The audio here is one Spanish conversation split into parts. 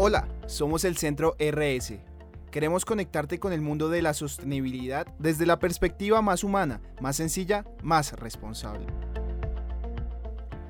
Hola, somos el Centro RS. Queremos conectarte con el mundo de la sostenibilidad desde la perspectiva más humana, más sencilla, más responsable.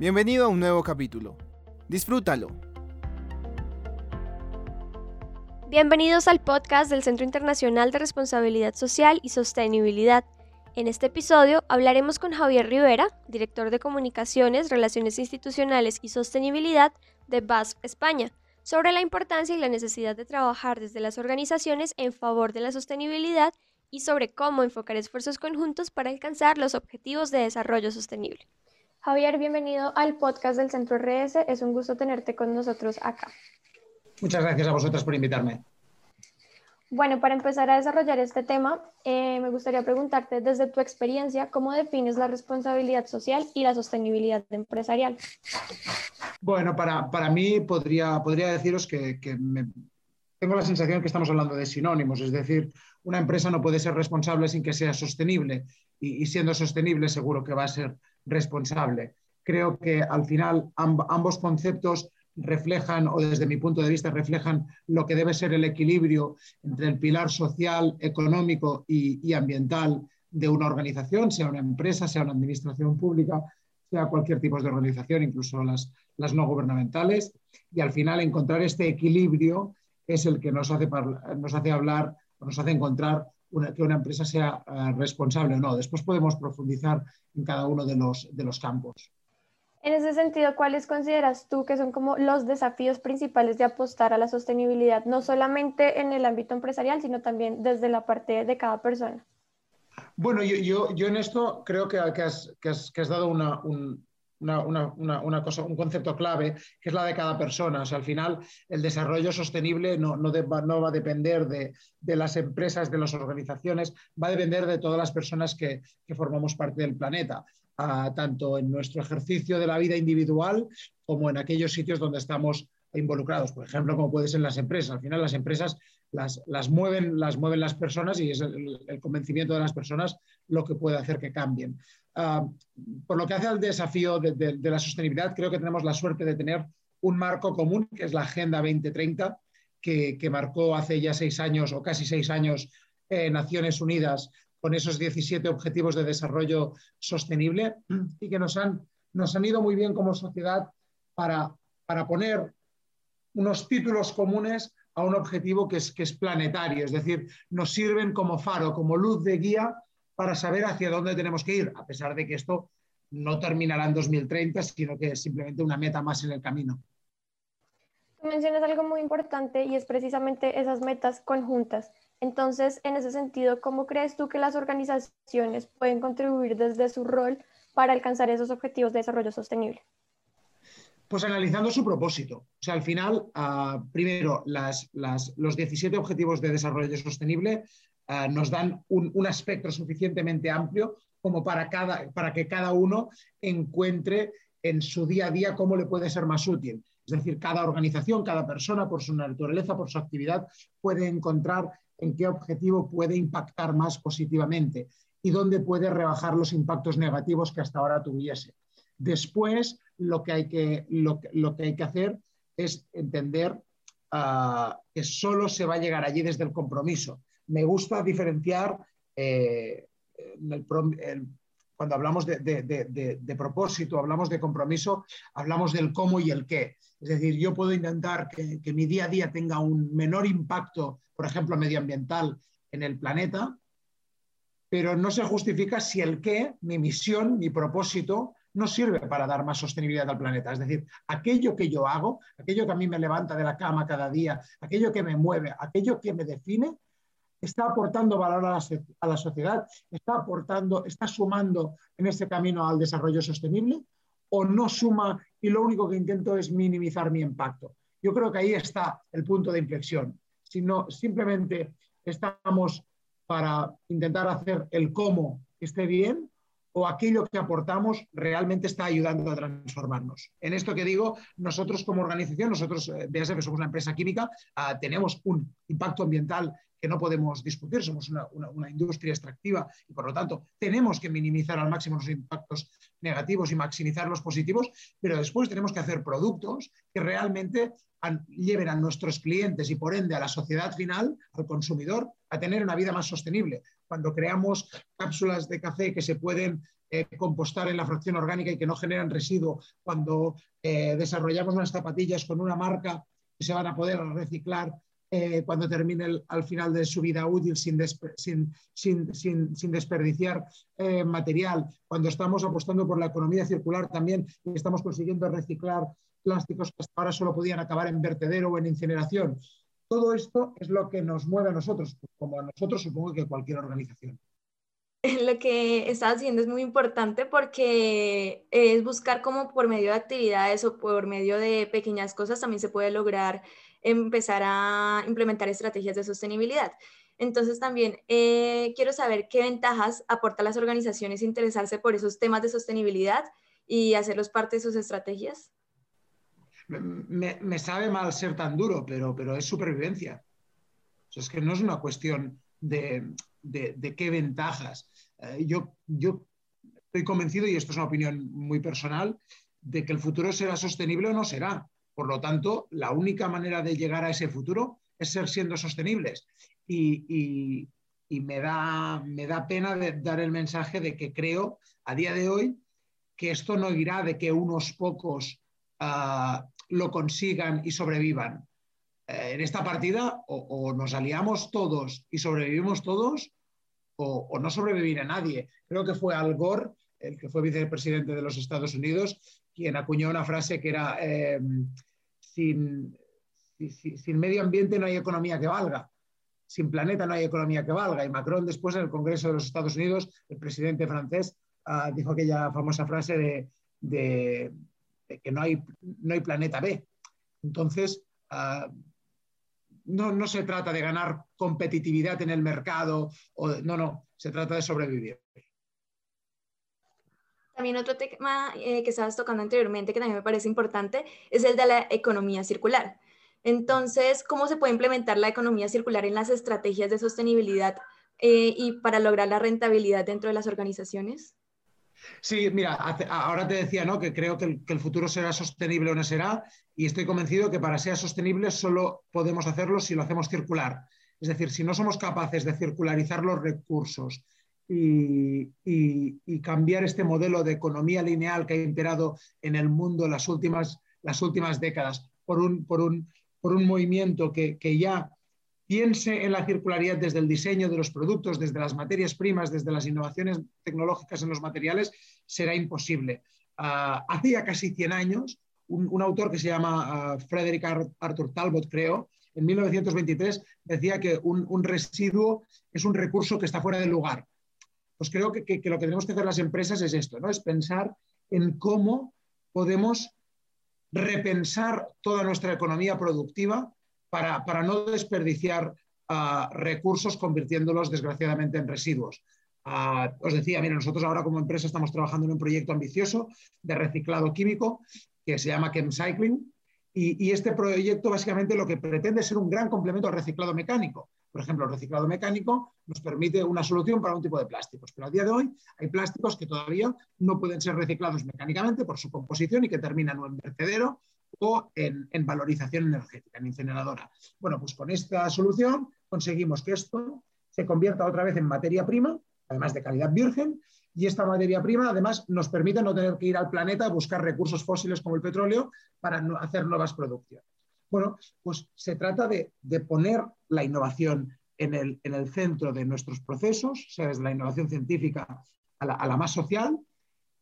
Bienvenido a un nuevo capítulo. Disfrútalo. Bienvenidos al podcast del Centro Internacional de Responsabilidad Social y Sostenibilidad. En este episodio hablaremos con Javier Rivera, director de Comunicaciones, Relaciones Institucionales y Sostenibilidad de BASF España, sobre la importancia y la necesidad de trabajar desde las organizaciones en favor de la sostenibilidad y sobre cómo enfocar esfuerzos conjuntos para alcanzar los objetivos de desarrollo sostenible. Javier, bienvenido al podcast del Centro RS. Es un gusto tenerte con nosotros acá. Muchas gracias a vosotros por invitarme. Bueno, para empezar a desarrollar este tema, eh, me gustaría preguntarte desde tu experiencia, ¿cómo defines la responsabilidad social y la sostenibilidad empresarial? Bueno, para, para mí podría, podría deciros que, que tengo la sensación que estamos hablando de sinónimos, es decir, una empresa no puede ser responsable sin que sea sostenible y, y siendo sostenible seguro que va a ser responsable. Creo que al final amb ambos conceptos reflejan, o desde mi punto de vista, reflejan lo que debe ser el equilibrio entre el pilar social, económico y, y ambiental de una organización, sea una empresa, sea una administración pública, sea cualquier tipo de organización, incluso las, no gubernamentales. Y al final encontrar este equilibrio es el que nos hace, nos hace hablar, nos hace encontrar que una empresa sea uh, responsable o no. Después podemos profundizar en cada uno de los, de los campos. En ese sentido, ¿cuáles consideras tú que son como los desafíos principales de apostar a la sostenibilidad, no solamente en el ámbito empresarial, sino también desde la parte de cada persona? Bueno, yo, en esto creo que, has, dado un, concepto clave, que es la de cada persona. O sea, al final, el desarrollo sostenible no, va a depender de, las empresas, de las organizaciones, va a depender de todas las personas que, formamos parte del planeta uh, tanto en nuestro ejercicio de la vida individual como en aquellos sitios donde estamos involucrados, por ejemplo, como puede ser las empresas. Al final las empresas las, las, mueven, las mueven las personas y es el, convencimiento de las personas lo que puede hacer que cambien. Uh, por lo que hace al desafío de, de, de, la sostenibilidad, creo que tenemos la suerte de tener un marco común, que es la Agenda 2030, que, que marcó hace ya seis años o casi seis años eh, Naciones Unidas con esos 17 objetivos de desarrollo sostenible y que nos han, nos han ido muy bien como sociedad para, para poner unos títulos comunes a un objetivo que es, que es planetario, es decir, nos sirven como faro, como luz de guía para saber hacia dónde tenemos que ir, a pesar de que esto no terminará en 2030, sino que es simplemente una meta más en el camino. Tú mencionas algo muy importante y es precisamente esas metas conjuntas. Entonces, en ese sentido, ¿cómo crees tú que las organizaciones pueden contribuir desde su rol para alcanzar esos objetivos de desarrollo sostenible? Pues analizando su propósito. O sea, al final, uh, primero, los 17 objetivos de desarrollo sostenible uh, nos dan un, un, suficientemente amplio como para, cada, para que cada uno encuentre en su día a día cómo le puede ser más útil. Es decir, cada organización, cada persona, por su naturaleza, por su actividad, puede encontrar en qué objetivo puede impactar más positivamente y dónde puede rebajar los impactos negativos que hasta ahora tuviese. Después, lo que hay que, lo, lo que, hay que hacer es entender uh, que solo se va a llegar allí desde el compromiso. Me gusta diferenciar eh, el, el, cuando hablamos de, de, de, de, propósito, hablamos de compromiso, hablamos del cómo y el qué. Es decir, yo puedo intentar que, que, mi día a día tenga un menor impacto, por ejemplo, medioambiental en el planeta, pero no se justifica si el qué, mi misión, mi propósito, no sirve para dar más sostenibilidad al planeta. Es decir, aquello que yo hago, aquello que a mí me levanta de la cama cada día, aquello que me mueve, aquello que me define, está aportando valor a la, sociedad, está aportando, está sumando en este camino al desarrollo sostenible o no suma y lo único que intento es minimizar mi impacto. Yo creo que ahí está el punto de inflexión. Si no, simplemente estamos para intentar hacer el cómo que esté bien o aquello que aportamos realmente está ayudando a transformarnos. En esto que digo, nosotros como organización, nosotros eh, BASF somos una empresa química, uh, tenemos un impacto ambiental que no podemos discutir, somos una, industria extractiva y por lo tanto tenemos que minimizar al máximo los impactos negativos y maximizar los positivos, pero después tenemos que hacer productos que realmente lleven a nuestros clientes y por ende a la sociedad final, al consumidor, a tener una vida más sostenible. Cuando creamos cápsulas de café que se pueden eh, compostar en la fracción orgánica y que no generan residuo, cuando eh, desarrollamos unas zapatillas con una marca que se van a poder reciclar eh, cuando termine al final de su vida útil sin, sin, desperdiciar eh, material, cuando estamos apostando por la economía circular también y estamos consiguiendo reciclar plásticos que hasta ahora solo podían acabar en vertedero o en incineración. Todo esto es lo que nos mueve a nosotros, como a nosotros supongo que cualquier organización. Lo que estás haciendo es muy importante porque es buscar cómo por medio de actividades o por medio de pequeñas cosas también se puede lograr empezar a implementar estrategias de sostenibilidad. Entonces también eh, quiero saber qué ventajas aporta a las organizaciones interesarse por esos temas de sostenibilidad y hacerlos parte de sus estrategias. Me, sabe mal ser tan duro, pero, pero es supervivencia. es que no es una cuestión de, qué ventajas. Eh, yo, yo estoy convencido, y esto es una opinión muy personal, de que el futuro será sostenible o no será. Por lo tanto, la única manera de llegar a ese futuro es ser siendo sostenibles. Y, me, da, me da pena dar el mensaje de que creo a día de hoy que esto no irá de que unos pocos ah, lo consigan y sobrevivan. Eh, en esta partida o, nos aliamos todos y sobrevivimos todos o, no sobrevivirá nadie. Creo que fue Al Gore, el que fue vicepresidente de los Estados Unidos, quien acuñó una frase que era, eh, sin, sin, medio ambiente no hay economía que valga, sin planeta no hay economía que valga. Y Macron después en el Congreso de los Estados Unidos, el presidente francés, ah, dijo aquella famosa frase de, que no hay, no hay planeta B. Entonces, ah, no, no, se trata de ganar competitividad en el mercado, o no, no, se trata de sobrevivir. También otro tema eh, que estabas tocando anteriormente que también me parece importante es el de la economía circular. Entonces, ¿cómo se puede implementar la economía circular en las estrategias de sostenibilidad eh, y para lograr la rentabilidad dentro de las organizaciones? Sí, mira, ahora te decía ¿no? que creo que el, futuro será sostenible o no será, y estoy convencido que para ser sostenible solo podemos hacerlo si lo hacemos circular. Es decir, si no somos capaces de circularizar los recursos, y, cambiar este modelo de economía lineal que ha imperado en el mundo las últimas, las últimas décadas por un, por un, por un movimiento que, que, ya piense en la circularidad desde el diseño de los productos, desde las materias primas, desde las innovaciones tecnológicas en los materiales, será imposible. Uh, hace ya casi 100 años, un, autor que se llama uh, Frederick Arthur Talbot, creo, en 1923 decía que un, un, residuo es un recurso que está fuera del lugar pues creo que, lo que tenemos que hacer las empresas es esto, ¿no? Es pensar en cómo podemos repensar toda nuestra economía productiva para, no desperdiciar ah, recursos convirtiéndolos desgraciadamente en residuos. Ah, os decía, mira, nosotros ahora como empresa estamos trabajando en un proyecto ambicioso de reciclado químico que se llama Chemcycling y, y este proyecto básicamente lo que pretende es ser un gran complemento al reciclado mecánico. Por ejemplo, el reciclado mecánico nos permite una solución para un tipo de plásticos, pero a día de hoy hay plásticos que todavía no pueden ser reciclados mecánicamente por su composición y que terminan o en vertedero o en, valorización energética, en incineradora. Bueno, pues con esta solución conseguimos que esto se convierta otra vez en materia prima, además de calidad virgen, y esta materia prima además nos permite no tener que ir al planeta a buscar recursos fósiles como el petróleo para hacer nuevas producciones. Bueno, pues se trata de, poner la innovación en el, centro de nuestros procesos, sea, desde la innovación científica a la, más social,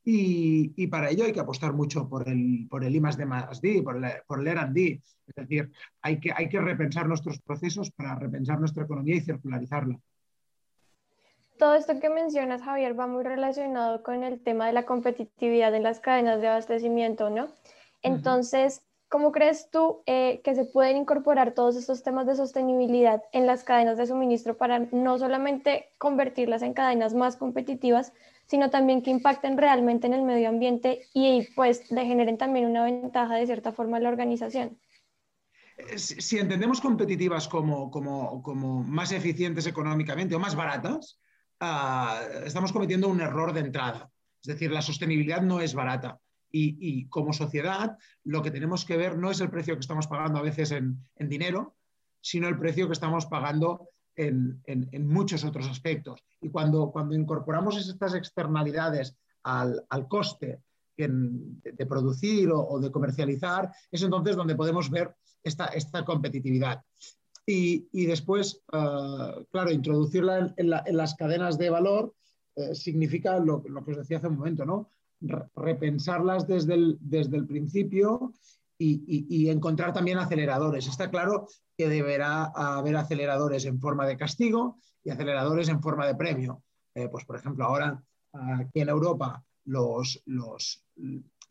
y, para ello hay que apostar mucho por el, por el I más D más D, por el, por el R&D. Es decir, hay que, hay que repensar nuestros procesos para repensar nuestra economía y circularizarla. Todo esto que mencionas, Javier, va muy relacionado con el tema de la competitividad en las cadenas de abastecimiento, ¿no? Entonces, ¿Cómo crees tú eh, que se pueden incorporar todos estos temas de sostenibilidad en las cadenas de suministro para no solamente convertirlas en cadenas más competitivas, sino también que impacten realmente en el medio ambiente y pues le generen también una ventaja de cierta forma a la organización? si entendemos competitivas como, como, más eficientes económicamente o más baratas, ah, estamos cometiendo un error de entrada. Es decir, la sostenibilidad no es barata. Y, como sociedad, lo que tenemos que ver no es el precio que estamos pagando a veces en, dinero, sino el precio que estamos pagando en, muchos otros aspectos. Y cuando, cuando incorporamos estas externalidades al, coste de, producir o, de comercializar, es entonces donde podemos ver esta, esta competitividad. Y, después, eh, claro, introducirla en, las cadenas de valor eh, significa lo, que os decía hace un momento, ¿no? repensarlas desde el, desde el principio y, encontrar también aceleradores. Está claro que deberá haber aceleradores en forma de castigo y aceleradores en forma de premio. Eh, pues, por ejemplo, ahora aquí en Europa los, los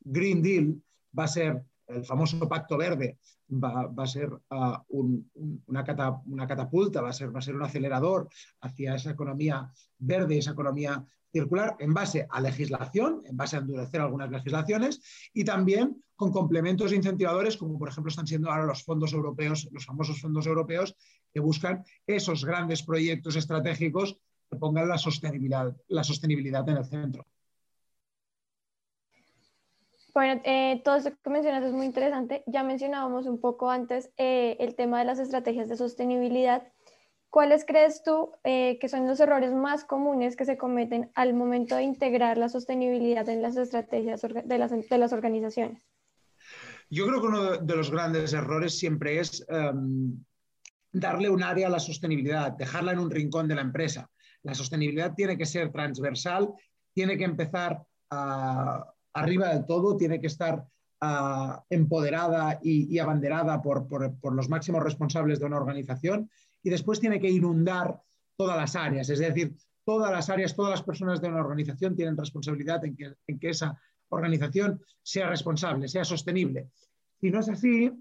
Green Deal va a ser el famoso Pacto Verde, va, a ser ah, una, catapulta, va a, ser, va a ser un acelerador hacia esa economía verde, esa economía circular, en base a legislación, en base a endurecer algunas legislaciones y también con complementos incentivadores, como por ejemplo están siendo ahora los fondos europeos, los famosos fondos europeos, que buscan esos grandes proyectos estratégicos que pongan la sostenibilidad, la sostenibilidad en el centro. Bueno, eh, todo esto que mencionas es muy interesante. Ya mencionábamos un poco antes eh, el tema de las estrategias de sostenibilidad. ¿Cuáles crees tú eh, que son los errores más comunes que se cometen al momento de integrar la sostenibilidad en las estrategias de las, de las organizaciones? Yo creo que uno de los grandes errores siempre es em, darle un área a la sostenibilidad, dejarla en un rincón de la empresa. La sostenibilidad tiene que ser transversal, tiene que empezar a arriba del todo, tiene que estar ah, empoderada y, abanderada por, los máximos responsables de una organización y después tiene que inundar todas las áreas, es decir, todas las áreas, todas las personas de una organización tienen responsabilidad en que, esa organización sea responsable, sea sostenible. Si no es así,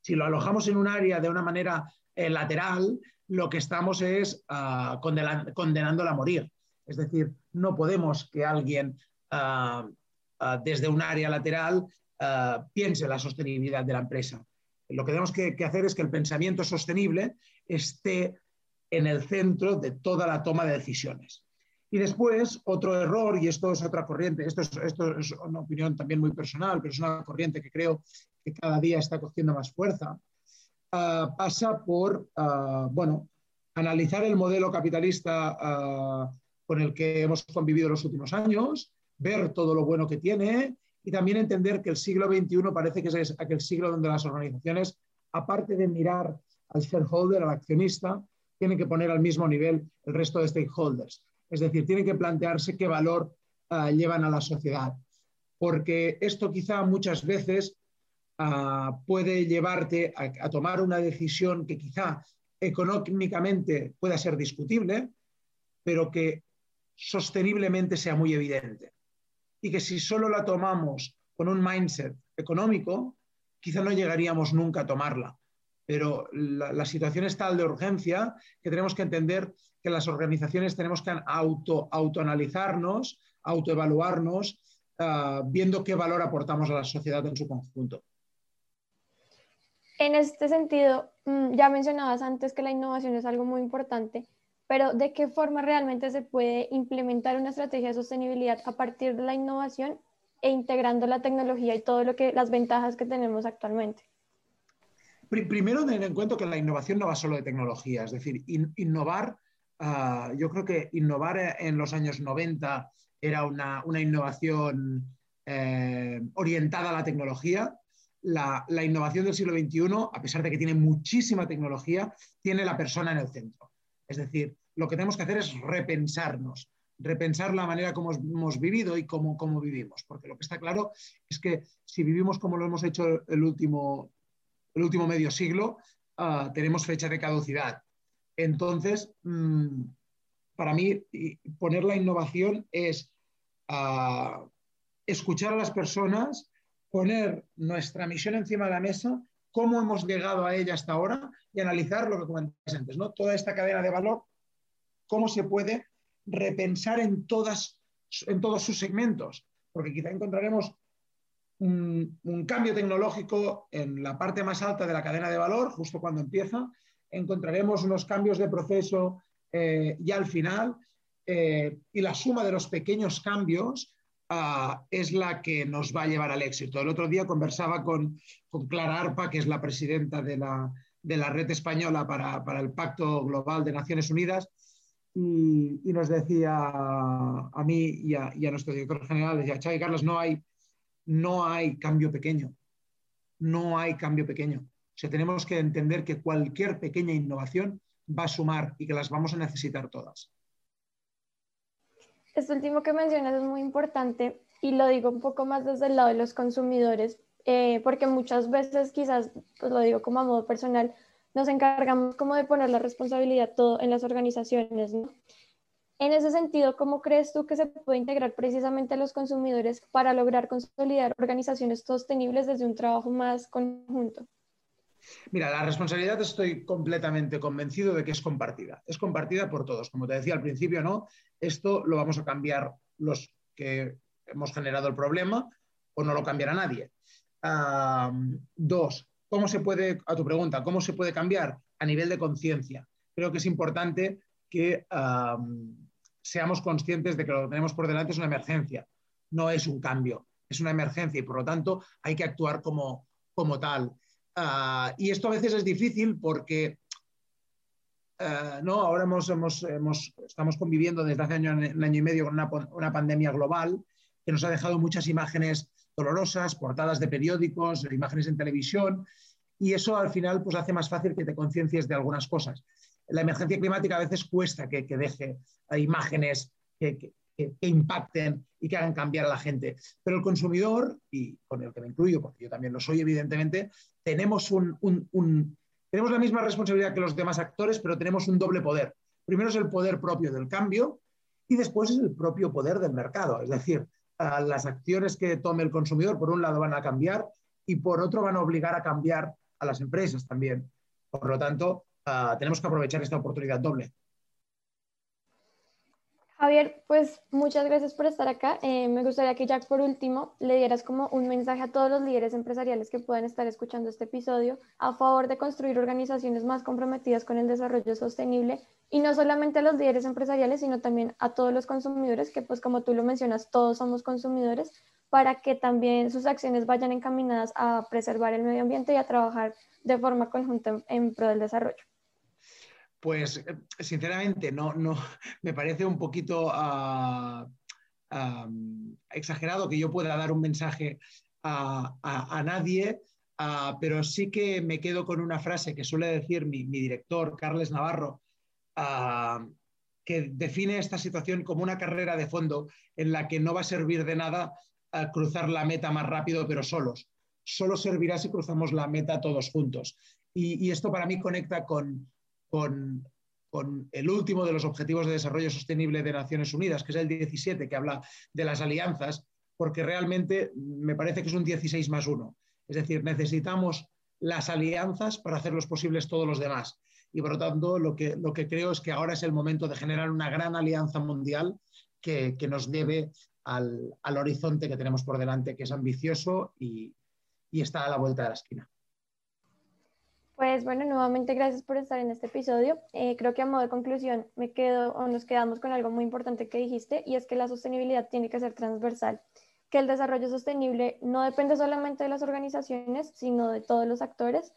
si lo alojamos en un área de una manera eh, lateral, lo que estamos es uh, condenándola a morir. Es decir, no podemos que alguien Ah, desde un área lateral ah, piense la sostenibilidad de la empresa. Lo que tenemos que, hacer es que el pensamiento sostenible esté en el centro de toda la toma de decisiones. Y después, otro error, y esto es otra corriente, esto es, una opinión también muy personal, pero es una corriente que creo que cada día está cogiendo más fuerza, ah, pasa por, bueno, analizar el modelo capitalista con el que hemos convivido los últimos años, ver todo lo bueno que tiene y también entender que el siglo XXI parece que es aquel siglo donde las organizaciones, aparte de mirar al shareholder, al accionista, tienen que poner al mismo nivel el resto de stakeholders. Es decir, tienen que plantearse qué valor ah, llevan a la sociedad. Porque esto quizá muchas veces ah, puede llevarte a, tomar una decisión que quizá económicamente pueda ser discutible, pero que sosteniblemente sea muy evidente y que si solo la tomamos con un mindset económico, quizá no llegaríamos nunca a tomarla. Pero la, situación es tal de urgencia que tenemos que entender que las organizaciones tenemos que auto, autoanalizarnos, autoevaluarnos, uh, viendo qué valor aportamos a la sociedad en su conjunto. En este sentido, mm, ya mencionabas antes que la innovación es algo muy importante pero ¿de qué forma realmente se puede implementar una estrategia de sostenibilidad a partir de la innovación e integrando la tecnología y todo lo que las ventajas que tenemos actualmente? Primero, tener en cuenta que la innovación no va solo de tecnología, es decir, innovar, ah, yo creo que innovar en los años 90 era una, innovación eh, orientada a la tecnología. La, la innovación del siglo XXI, a pesar de que tiene muchísima tecnología, tiene la persona en el centro. Es decir, lo que tenemos que hacer es repensarnos, repensar la manera como hemos vivido y cómo, cómo vivimos. Porque lo que está claro es que si vivimos como lo hemos hecho el último, el último medio siglo, ah, tenemos fecha de caducidad. Entonces, mm, para mí, poner la innovación es ah, escuchar a las personas, poner nuestra misión encima de la mesa, cómo hemos llegado a ella hasta ahora y analizar lo que comentabas antes, ¿no? Toda esta cadena de valor cómo se puede repensar en, todas, en todos sus segmentos, porque quizá encontraremos un, cambio tecnológico en la parte más alta de la cadena de valor, justo cuando empieza. Encontraremos unos cambios de proceso eh, ya al final eh, y la suma de los pequeños cambios ah, es la que nos va a llevar al éxito. El otro día conversaba con, Clara Arpa, que es la presidenta de la, red española para, el Pacto Global de Naciones Unidas, y, nos decía a mí y a, y a nuestro director general, decía, Xavi Carlos, no hay no hay cambio pequeño. No hay cambio pequeño. O sea, tenemos que entender que cualquier pequeña innovación va a sumar y que las vamos a necesitar todas. Esto último que mencionas es muy importante y lo digo un poco más desde el lado de los consumidores, eh, porque muchas veces quizás, pues lo digo como a modo personal, nos encargamos como de poner la responsabilidad todo en las organizaciones, ¿no? En ese sentido, ¿cómo crees tú que se puede integrar precisamente a los consumidores para lograr consolidar organizaciones sostenibles desde un trabajo más conjunto? Mira, la responsabilidad estoy completamente convencido de que es compartida. Es compartida por todos. Como te decía al principio, ¿no? Esto lo vamos a cambiar los que hemos generado el problema o no lo cambiará nadie. dos, ¿cómo se puede, a tu pregunta, cómo se puede cambiar? A nivel de conciencia. Creo que es importante que seamos conscientes de que lo que tenemos por delante es una emergencia, no es un cambio, es una emergencia y por lo tanto hay que actuar como, como tal. Ah, y esto a veces es difícil porque ah, ¿no? ahora hemos, hemos, estamos conviviendo desde hace año, un año y medio con una, una, pandemia global que nos ha dejado muchas imágenes dolorosas, portadas de periódicos, imágenes en televisión, y eso al final pues, hace más fácil que te conciencies de algunas cosas la emergencia climática a veces cuesta que, deje imágenes que, impacten y que hagan cambiar a la gente. Pero el consumidor, y con el que me incluyo, porque yo también lo soy evidentemente, tenemos, un, tenemos la misma responsabilidad que los demás actores, pero tenemos un doble poder. Primero es el poder propio del cambio y después es el propio poder del mercado. Es decir, las acciones que tome el consumidor, por un lado, van a cambiar y por otro van a obligar a cambiar a las empresas también. Por lo tanto, Ah, tenemos que aprovechar esta oportunidad doble. Javier, pues muchas gracias por estar acá. Eh, me gustaría que Jack, por último, le dieras como un mensaje a todos los líderes empresariales que puedan estar escuchando este episodio a favor de construir organizaciones más comprometidas con el desarrollo sostenible y no solamente a los líderes empresariales, sino también a todos los consumidores, que pues como tú lo mencionas, todos somos consumidores, para que también sus acciones vayan encaminadas a preservar el medio ambiente y a trabajar de forma conjunta en pro del desarrollo. Pues eh, sinceramente no, no me parece un poquito ah, exagerado que yo pueda dar un mensaje a, nadie, ah, pero sí que me quedo con una frase que suele decir mi, director, Carles Navarro, ah, que define esta situación como una carrera de fondo en la que no va a servir de nada cruzar la meta más rápido, pero solos. Solo servirá si cruzamos la meta todos juntos. y esto para mí conecta con, con, el último de los Objetivos de Desarrollo Sostenible de Naciones Unidas, que es el 17, que habla de las alianzas, porque realmente me parece que es un 16 más 1. Es decir, necesitamos las alianzas para hacer los posibles todos los demás. Y por lo tanto, lo que, lo que creo es que ahora es el momento de generar una gran alianza mundial que, nos lleve al, horizonte que tenemos por delante, que es ambicioso y está a la vuelta de la esquina. Pues bueno, nuevamente gracias por estar en este episodio. Eh, creo que a modo de conclusión me quedo o nos quedamos con algo muy importante que dijiste y es que la sostenibilidad tiene que ser transversal, que el desarrollo sostenible no depende solamente de las organizaciones, sino de todos los actores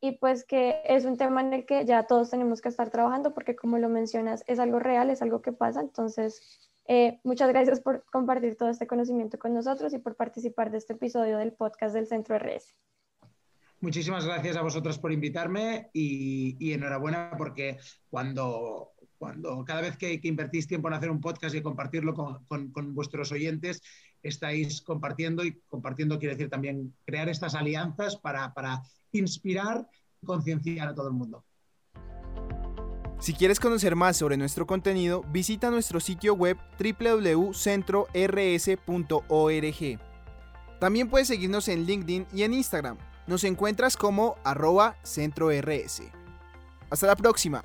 y pues que es un tema en el que ya todos tenemos que estar trabajando porque como lo mencionas es algo real, es algo que pasa. Entonces, eh, muchas gracias por compartir todo este conocimiento con nosotros y por participar de este episodio del podcast del Centro RS. Muchísimas gracias a vosotros por invitarme y, enhorabuena porque cuando, cuando cada vez que, invertís tiempo en hacer un podcast y compartirlo con, vuestros oyentes, estáis compartiendo y compartiendo quiere decir también crear estas alianzas para, para inspirar y concienciar a todo el mundo. Si quieres conocer más sobre nuestro contenido, visita nuestro sitio web www.centrors.org. También puedes seguirnos en LinkedIn y en Instagram nos encuentras como arroba centro RS. Hasta la próxima.